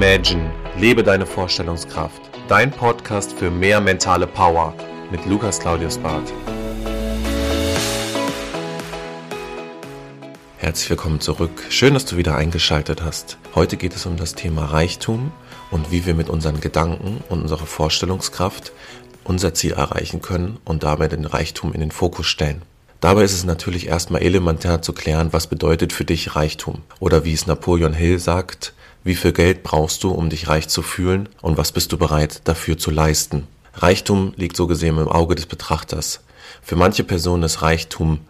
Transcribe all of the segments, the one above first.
Imagine, lebe deine Vorstellungskraft. Dein Podcast für mehr mentale Power mit Lukas Claudius Barth. Herzlich willkommen zurück. Schön, dass du wieder eingeschaltet hast. Heute geht es um das Thema Reichtum und wie wir mit unseren Gedanken und unserer Vorstellungskraft unser Ziel erreichen können und dabei den Reichtum in den Fokus stellen. Dabei ist es natürlich erstmal elementar zu klären, was bedeutet für dich Reichtum. Oder wie es Napoleon Hill sagt, wie viel Geld brauchst du, um dich reich zu fühlen und was bist du bereit dafür zu leisten. Reichtum liegt so gesehen im Auge des Betrachters. Für manche Personen ist Reichtum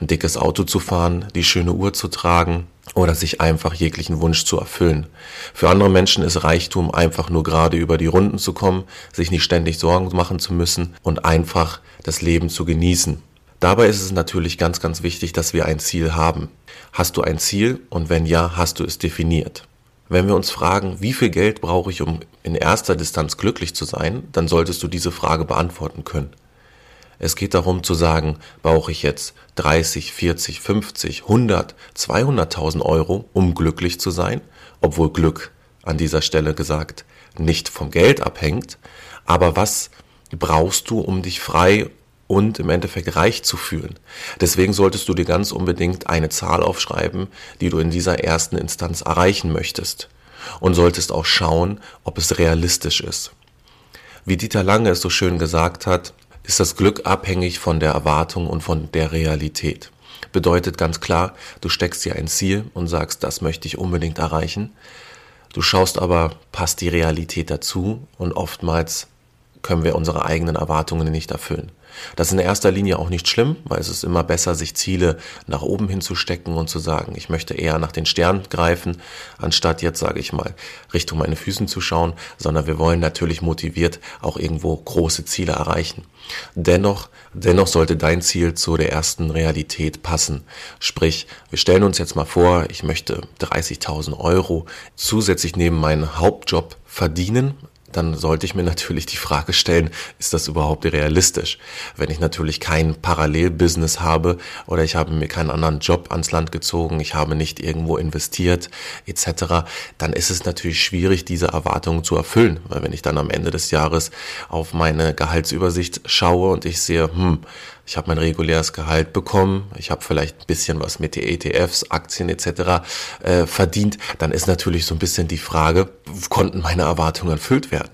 ein dickes Auto zu fahren, die schöne Uhr zu tragen oder sich einfach jeglichen Wunsch zu erfüllen. Für andere Menschen ist Reichtum einfach nur gerade über die Runden zu kommen, sich nicht ständig Sorgen machen zu müssen und einfach das Leben zu genießen. Dabei ist es natürlich ganz, ganz wichtig, dass wir ein Ziel haben. Hast du ein Ziel und wenn ja, hast du es definiert? Wenn wir uns fragen, wie viel Geld brauche ich, um in erster Distanz glücklich zu sein, dann solltest du diese Frage beantworten können. Es geht darum zu sagen, brauche ich jetzt 30, 40, 50, 100, 200.000 Euro, um glücklich zu sein, obwohl Glück an dieser Stelle gesagt nicht vom Geld abhängt, aber was brauchst du, um dich frei und im Endeffekt reich zu fühlen. Deswegen solltest du dir ganz unbedingt eine Zahl aufschreiben, die du in dieser ersten Instanz erreichen möchtest. Und solltest auch schauen, ob es realistisch ist. Wie Dieter Lange es so schön gesagt hat, ist das Glück abhängig von der Erwartung und von der Realität. Bedeutet ganz klar, du steckst dir ein Ziel und sagst, das möchte ich unbedingt erreichen. Du schaust aber, passt die Realität dazu und oftmals können wir unsere eigenen Erwartungen nicht erfüllen. Das ist in erster Linie auch nicht schlimm, weil es ist immer besser, sich Ziele nach oben hinzustecken und zu sagen, ich möchte eher nach den Sternen greifen, anstatt jetzt, sage ich mal, Richtung meine Füßen zu schauen, sondern wir wollen natürlich motiviert auch irgendwo große Ziele erreichen. Dennoch, dennoch sollte dein Ziel zu der ersten Realität passen. Sprich, wir stellen uns jetzt mal vor, ich möchte 30.000 Euro zusätzlich neben meinem Hauptjob verdienen, dann sollte ich mir natürlich die Frage stellen, ist das überhaupt realistisch? Wenn ich natürlich kein Parallelbusiness habe oder ich habe mir keinen anderen Job ans Land gezogen, ich habe nicht irgendwo investiert etc., dann ist es natürlich schwierig, diese Erwartungen zu erfüllen. Weil wenn ich dann am Ende des Jahres auf meine Gehaltsübersicht schaue und ich sehe, hm, ich habe mein reguläres Gehalt bekommen, ich habe vielleicht ein bisschen was mit den ETFs, Aktien etc. Äh, verdient, dann ist natürlich so ein bisschen die Frage, konnten meine Erwartungen erfüllt werden?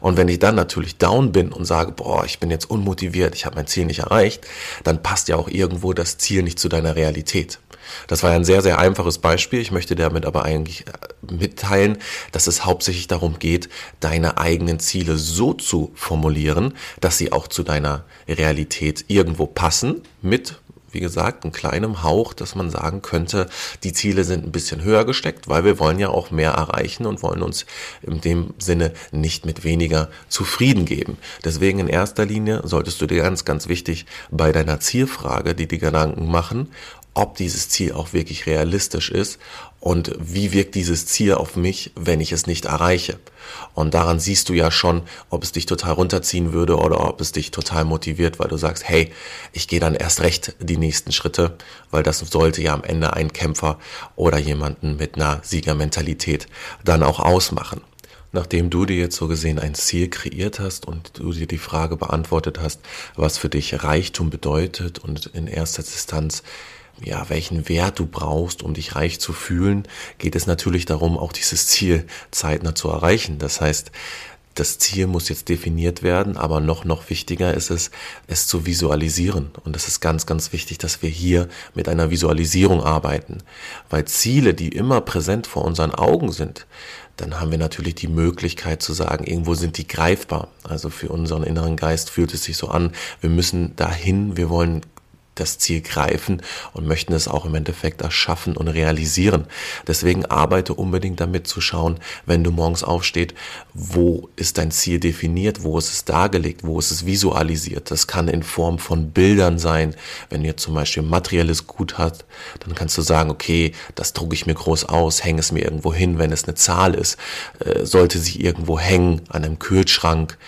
Und wenn ich dann natürlich down bin und sage, boah, ich bin jetzt unmotiviert, ich habe mein Ziel nicht erreicht, dann passt ja auch irgendwo das Ziel nicht zu deiner Realität. Das war ein sehr, sehr einfaches Beispiel. Ich möchte damit aber eigentlich äh, mitteilen, dass es hauptsächlich darum geht, deine eigenen Ziele so zu formulieren, dass sie auch zu deiner Realität irgendwo passen mit wie gesagt, einem kleinen Hauch, dass man sagen könnte, die Ziele sind ein bisschen höher gesteckt, weil wir wollen ja auch mehr erreichen und wollen uns in dem Sinne nicht mit weniger zufrieden geben. Deswegen in erster Linie solltest du dir ganz, ganz wichtig bei deiner Zielfrage, die die Gedanken machen, ob dieses Ziel auch wirklich realistisch ist und wie wirkt dieses Ziel auf mich, wenn ich es nicht erreiche. Und daran siehst du ja schon, ob es dich total runterziehen würde oder ob es dich total motiviert, weil du sagst, hey, ich gehe dann erst recht die nächsten Schritte, weil das sollte ja am Ende ein Kämpfer oder jemanden mit einer Siegermentalität dann auch ausmachen. Nachdem du dir jetzt so gesehen ein Ziel kreiert hast und du dir die Frage beantwortet hast, was für dich Reichtum bedeutet und in erster Distanz ja, welchen Wert du brauchst, um dich reich zu fühlen, geht es natürlich darum, auch dieses Ziel zeitnah zu erreichen. Das heißt, das Ziel muss jetzt definiert werden, aber noch, noch wichtiger ist es, es zu visualisieren. Und es ist ganz, ganz wichtig, dass wir hier mit einer Visualisierung arbeiten. Weil Ziele, die immer präsent vor unseren Augen sind, dann haben wir natürlich die Möglichkeit zu sagen, irgendwo sind die greifbar. Also für unseren inneren Geist fühlt es sich so an, wir müssen dahin, wir wollen das Ziel greifen und möchten es auch im Endeffekt erschaffen und realisieren. Deswegen arbeite unbedingt damit zu schauen, wenn du morgens aufsteht, wo ist dein Ziel definiert, wo ist es dargelegt, wo ist es visualisiert. Das kann in Form von Bildern sein. Wenn ihr zum Beispiel materielles Gut hat, dann kannst du sagen, okay, das drucke ich mir groß aus, hänge es mir irgendwo hin, wenn es eine Zahl ist, äh, sollte sie irgendwo hängen an einem Kühlschrank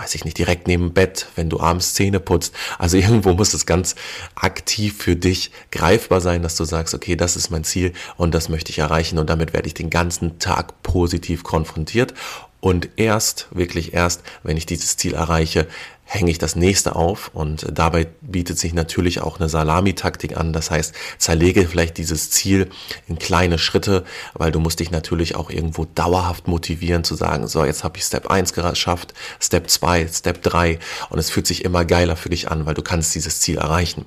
weiß ich nicht, direkt neben Bett, wenn du abends Zähne putzt. Also irgendwo muss es ganz aktiv für dich greifbar sein, dass du sagst, okay, das ist mein Ziel und das möchte ich erreichen und damit werde ich den ganzen Tag positiv konfrontiert. Und erst, wirklich erst, wenn ich dieses Ziel erreiche, hänge ich das nächste auf und dabei bietet sich natürlich auch eine Salamitaktik an. Das heißt, zerlege vielleicht dieses Ziel in kleine Schritte, weil du musst dich natürlich auch irgendwo dauerhaft motivieren zu sagen, so jetzt habe ich Step 1 geschafft, Step 2, Step 3 und es fühlt sich immer geiler für dich an, weil du kannst dieses Ziel erreichen.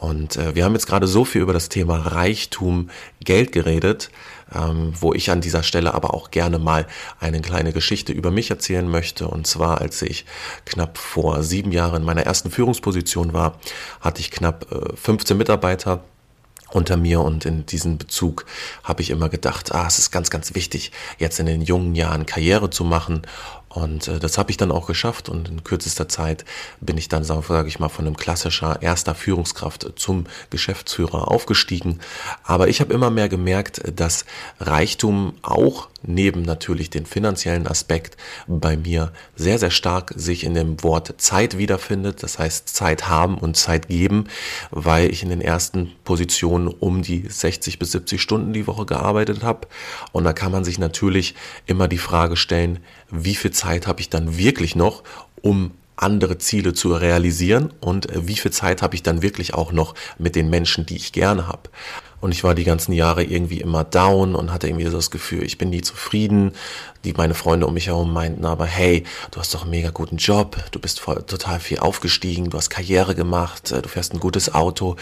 Und äh, wir haben jetzt gerade so viel über das Thema Reichtum, Geld geredet, ähm, wo ich an dieser Stelle aber auch gerne mal eine kleine Geschichte über mich erzählen möchte. Und zwar, als ich knapp vor sieben Jahren in meiner ersten Führungsposition war, hatte ich knapp äh, 15 Mitarbeiter unter mir und in diesem Bezug habe ich immer gedacht, ah, es ist ganz, ganz wichtig, jetzt in den jungen Jahren Karriere zu machen und äh, das habe ich dann auch geschafft und in kürzester Zeit bin ich dann, sage ich mal, von einem klassischer erster Führungskraft zum Geschäftsführer aufgestiegen. Aber ich habe immer mehr gemerkt, dass Reichtum auch neben natürlich den finanziellen Aspekt bei mir sehr, sehr stark sich in dem Wort Zeit wiederfindet. Das heißt Zeit haben und Zeit geben, weil ich in den ersten Positionen um die 60 bis 70 Stunden die Woche gearbeitet habe. Und da kann man sich natürlich immer die Frage stellen, wie viel Zeit habe ich dann wirklich noch, um andere Ziele zu realisieren und wie viel Zeit habe ich dann wirklich auch noch mit den Menschen, die ich gerne habe. Und ich war die ganzen Jahre irgendwie immer down und hatte irgendwie das Gefühl, ich bin nie zufrieden. Die meine Freunde um mich herum meinten aber, hey, du hast doch einen mega guten Job, du bist voll, total viel aufgestiegen, du hast Karriere gemacht, äh, du fährst ein gutes Auto,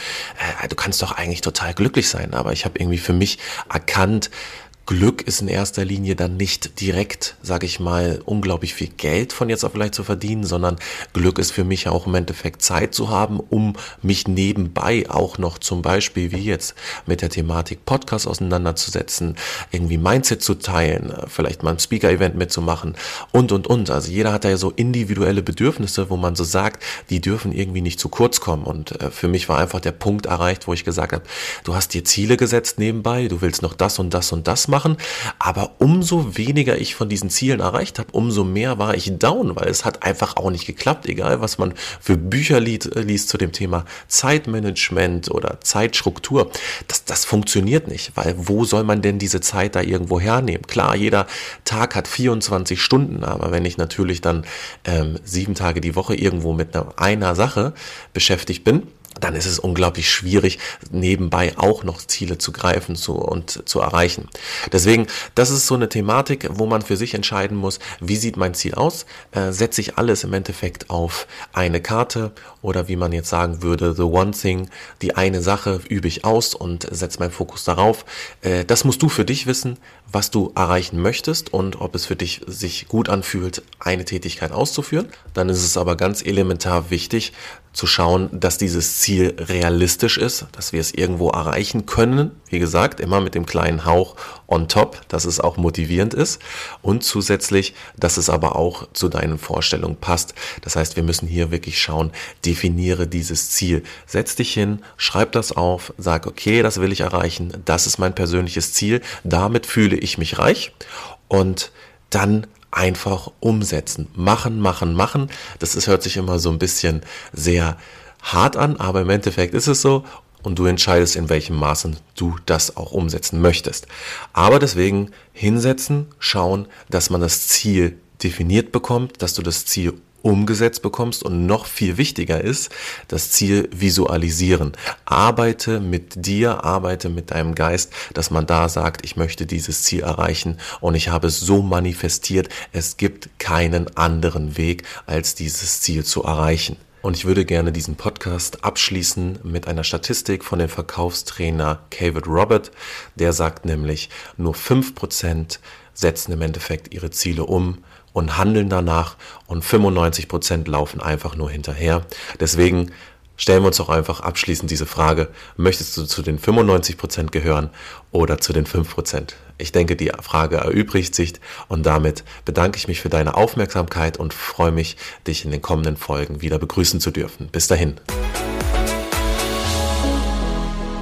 äh, du kannst doch eigentlich total glücklich sein. Aber ich habe irgendwie für mich erkannt, Glück ist in erster Linie dann nicht direkt, sage ich mal, unglaublich viel Geld von jetzt auf vielleicht zu verdienen, sondern Glück ist für mich auch im Endeffekt Zeit zu haben, um mich nebenbei auch noch zum Beispiel wie jetzt mit der Thematik Podcast auseinanderzusetzen, irgendwie Mindset zu teilen, vielleicht mal ein Speaker-Event mitzumachen und, und, und. Also jeder hat da ja so individuelle Bedürfnisse, wo man so sagt, die dürfen irgendwie nicht zu kurz kommen. Und äh, für mich war einfach der Punkt erreicht, wo ich gesagt habe, du hast dir Ziele gesetzt nebenbei, du willst noch das und das und das machen machen. Aber umso weniger ich von diesen Zielen erreicht habe, umso mehr war ich down, weil es hat einfach auch nicht geklappt, egal was man für Bücher liest, äh, liest zu dem Thema Zeitmanagement oder Zeitstruktur. Das, das funktioniert nicht, weil wo soll man denn diese Zeit da irgendwo hernehmen? Klar, jeder Tag hat 24 Stunden, aber wenn ich natürlich dann ähm, sieben Tage die Woche irgendwo mit einer, einer Sache beschäftigt bin, dann ist es unglaublich schwierig, nebenbei auch noch Ziele zu greifen zu, und zu erreichen. Deswegen, das ist so eine Thematik, wo man für sich entscheiden muss, wie sieht mein Ziel aus? Äh, setze ich alles im Endeffekt auf eine Karte oder wie man jetzt sagen würde, the one thing, die eine Sache übe ich aus und setze meinen Fokus darauf. Äh, das musst du für dich wissen, was du erreichen möchtest und ob es für dich sich gut anfühlt, eine Tätigkeit auszuführen. Dann ist es aber ganz elementar wichtig, zu schauen, dass dieses Ziel realistisch ist, dass wir es irgendwo erreichen können. Wie gesagt, immer mit dem kleinen Hauch on top, dass es auch motivierend ist und zusätzlich, dass es aber auch zu deinen Vorstellungen passt. Das heißt, wir müssen hier wirklich schauen, definiere dieses Ziel. Setz dich hin, schreib das auf, sag, okay, das will ich erreichen, das ist mein persönliches Ziel, damit fühle ich mich reich und dann einfach umsetzen. Machen, machen, machen. Das ist, hört sich immer so ein bisschen sehr hart an, aber im Endeffekt ist es so und du entscheidest, in welchem Maße du das auch umsetzen möchtest. Aber deswegen hinsetzen, schauen, dass man das Ziel definiert bekommt, dass du das Ziel umgesetzt bekommst und noch viel wichtiger ist, das Ziel visualisieren. Arbeite mit dir, arbeite mit deinem Geist, dass man da sagt, ich möchte dieses Ziel erreichen und ich habe es so manifestiert, es gibt keinen anderen Weg, als dieses Ziel zu erreichen. Und ich würde gerne diesen Podcast abschließen mit einer Statistik von dem Verkaufstrainer David Robert. Der sagt nämlich, nur 5% setzen im Endeffekt ihre Ziele um und handeln danach und 95 Prozent laufen einfach nur hinterher. Deswegen stellen wir uns doch einfach abschließend diese Frage, möchtest du zu den 95 Prozent gehören oder zu den 5 Prozent? Ich denke, die Frage erübrigt sich und damit bedanke ich mich für deine Aufmerksamkeit und freue mich, dich in den kommenden Folgen wieder begrüßen zu dürfen. Bis dahin.